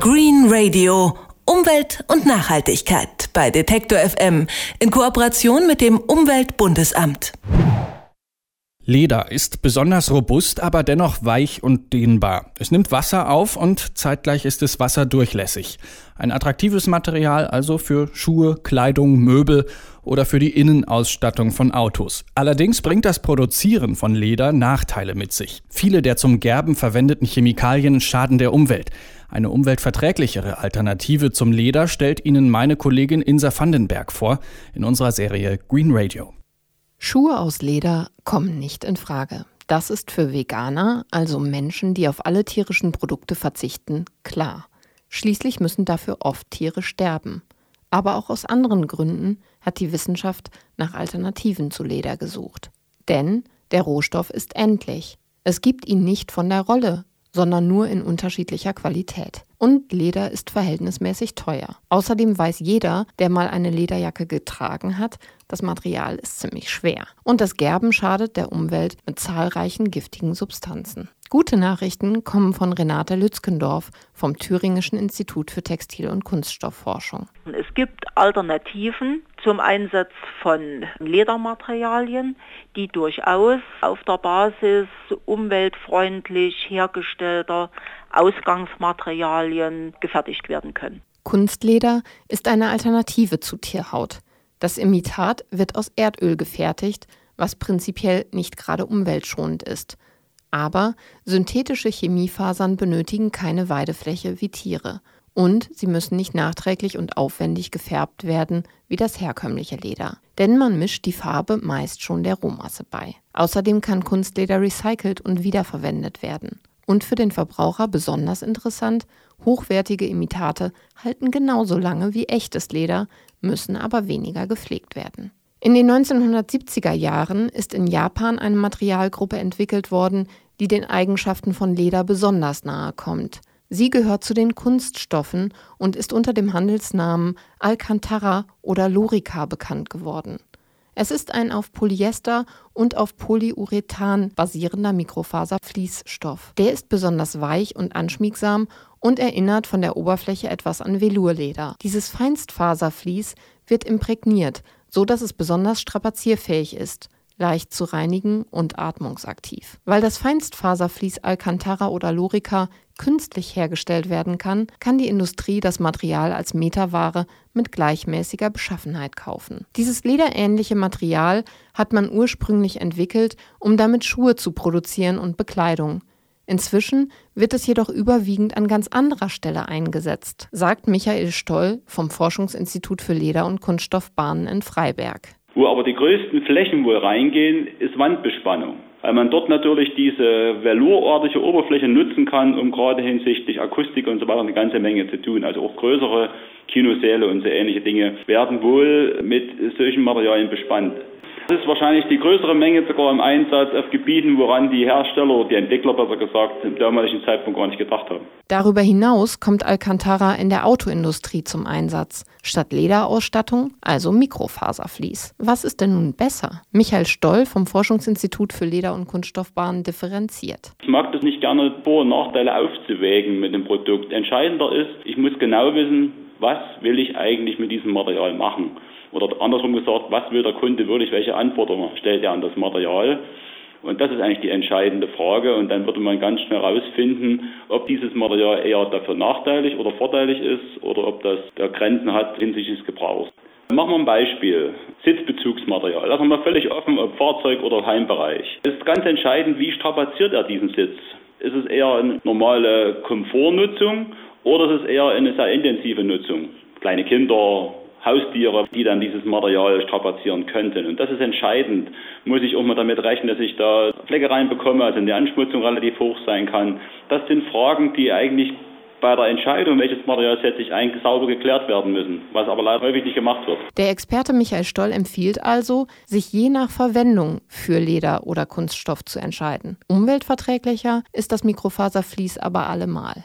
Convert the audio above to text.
Green Radio. Umwelt und Nachhaltigkeit bei Detektor FM in Kooperation mit dem Umweltbundesamt. Leder ist besonders robust, aber dennoch weich und dehnbar. Es nimmt Wasser auf und zeitgleich ist es wasserdurchlässig. Ein attraktives Material also für Schuhe, Kleidung, Möbel oder für die Innenausstattung von Autos. Allerdings bringt das Produzieren von Leder Nachteile mit sich. Viele der zum Gerben verwendeten Chemikalien schaden der Umwelt. Eine umweltverträglichere Alternative zum Leder stellt Ihnen meine Kollegin Insa Vandenberg vor in unserer Serie Green Radio. Schuhe aus Leder kommen nicht in Frage. Das ist für Veganer, also Menschen, die auf alle tierischen Produkte verzichten, klar. Schließlich müssen dafür oft Tiere sterben. Aber auch aus anderen Gründen hat die Wissenschaft nach Alternativen zu Leder gesucht. Denn der Rohstoff ist endlich. Es gibt ihn nicht von der Rolle, sondern nur in unterschiedlicher Qualität. Und Leder ist verhältnismäßig teuer. Außerdem weiß jeder, der mal eine Lederjacke getragen hat, das Material ist ziemlich schwer. Und das Gerben schadet der Umwelt mit zahlreichen giftigen Substanzen. Gute Nachrichten kommen von Renate Lützkendorf vom Thüringischen Institut für Textil- und Kunststoffforschung. Es gibt Alternativen zum Einsatz von Ledermaterialien, die durchaus auf der Basis umweltfreundlich hergestellter Ausgangsmaterialien gefertigt werden können. Kunstleder ist eine Alternative zu Tierhaut. Das Imitat wird aus Erdöl gefertigt, was prinzipiell nicht gerade umweltschonend ist. Aber synthetische Chemiefasern benötigen keine Weidefläche wie Tiere. Und sie müssen nicht nachträglich und aufwendig gefärbt werden wie das herkömmliche Leder. Denn man mischt die Farbe meist schon der Rohmasse bei. Außerdem kann Kunstleder recycelt und wiederverwendet werden. Und für den Verbraucher besonders interessant, hochwertige Imitate halten genauso lange wie echtes Leder, müssen aber weniger gepflegt werden. In den 1970er Jahren ist in Japan eine Materialgruppe entwickelt worden, die den Eigenschaften von Leder besonders nahe kommt. Sie gehört zu den Kunststoffen und ist unter dem Handelsnamen Alcantara oder Lorica bekannt geworden. Es ist ein auf Polyester und auf Polyurethan basierender Mikrofaserfließstoff. Der ist besonders weich und anschmiegsam und erinnert von der Oberfläche etwas an Velurleder. Dieses Feinstfaservlies wird imprägniert, so dass es besonders strapazierfähig ist, leicht zu reinigen und atmungsaktiv. Weil das Feinstfaservlies Alcantara oder Lorica künstlich hergestellt werden kann, kann die Industrie das Material als Meterware mit gleichmäßiger Beschaffenheit kaufen. Dieses lederähnliche Material hat man ursprünglich entwickelt, um damit Schuhe zu produzieren und Bekleidung. Inzwischen wird es jedoch überwiegend an ganz anderer Stelle eingesetzt, sagt Michael Stoll vom Forschungsinstitut für Leder- und Kunststoffbahnen in Freiberg. Wo aber die größten Flächen wohl reingehen, ist Wandbespannung. Weil man dort natürlich diese velourartige Oberfläche nutzen kann, um gerade hinsichtlich Akustik und so weiter eine ganze Menge zu tun. Also auch größere Kinosäle und so ähnliche Dinge werden wohl mit solchen Materialien bespannt. Das ist wahrscheinlich die größere Menge sogar im Einsatz auf Gebieten, woran die Hersteller, die Entwickler besser gesagt, im damaligen Zeitpunkt gar nicht gedacht haben. Darüber hinaus kommt Alcantara in der Autoindustrie zum Einsatz. Statt Lederausstattung also Mikrofaservlies. Was ist denn nun besser? Michael Stoll vom Forschungsinstitut für Leder- und Kunststoffbahnen differenziert. Ich mag das nicht gerne, Vor- und Nachteile aufzuwägen mit dem Produkt. Entscheidender ist, ich muss genau wissen, was will ich eigentlich mit diesem Material machen. Oder andersrum gesagt, was will der Kunde wirklich, welche Anforderungen stellt er an das Material? Und das ist eigentlich die entscheidende Frage. Und dann würde man ganz schnell herausfinden, ob dieses Material eher dafür nachteilig oder vorteilig ist oder ob das Grenzen hat hinsichtlich des Gebrauchs. Machen wir ein Beispiel. Sitzbezugsmaterial. Lassen wir mal völlig offen, ob Fahrzeug oder Heimbereich. Es ist ganz entscheidend, wie strapaziert er diesen Sitz. Ist es eher eine normale Komfortnutzung oder ist es eher eine sehr intensive Nutzung? Kleine Kinder, Haustiere, die dann dieses Material strapazieren könnten. Und das ist entscheidend. Muss ich auch mal damit rechnen, dass ich da Flecke reinbekomme, also eine Anschmutzung relativ hoch sein kann. Das sind Fragen, die eigentlich bei der Entscheidung, welches Material setze ich ein, sauber geklärt werden müssen, was aber leider häufig nicht gemacht wird. Der Experte Michael Stoll empfiehlt also, sich je nach Verwendung für Leder oder Kunststoff zu entscheiden. Umweltverträglicher ist das Mikrofaservlies aber allemal.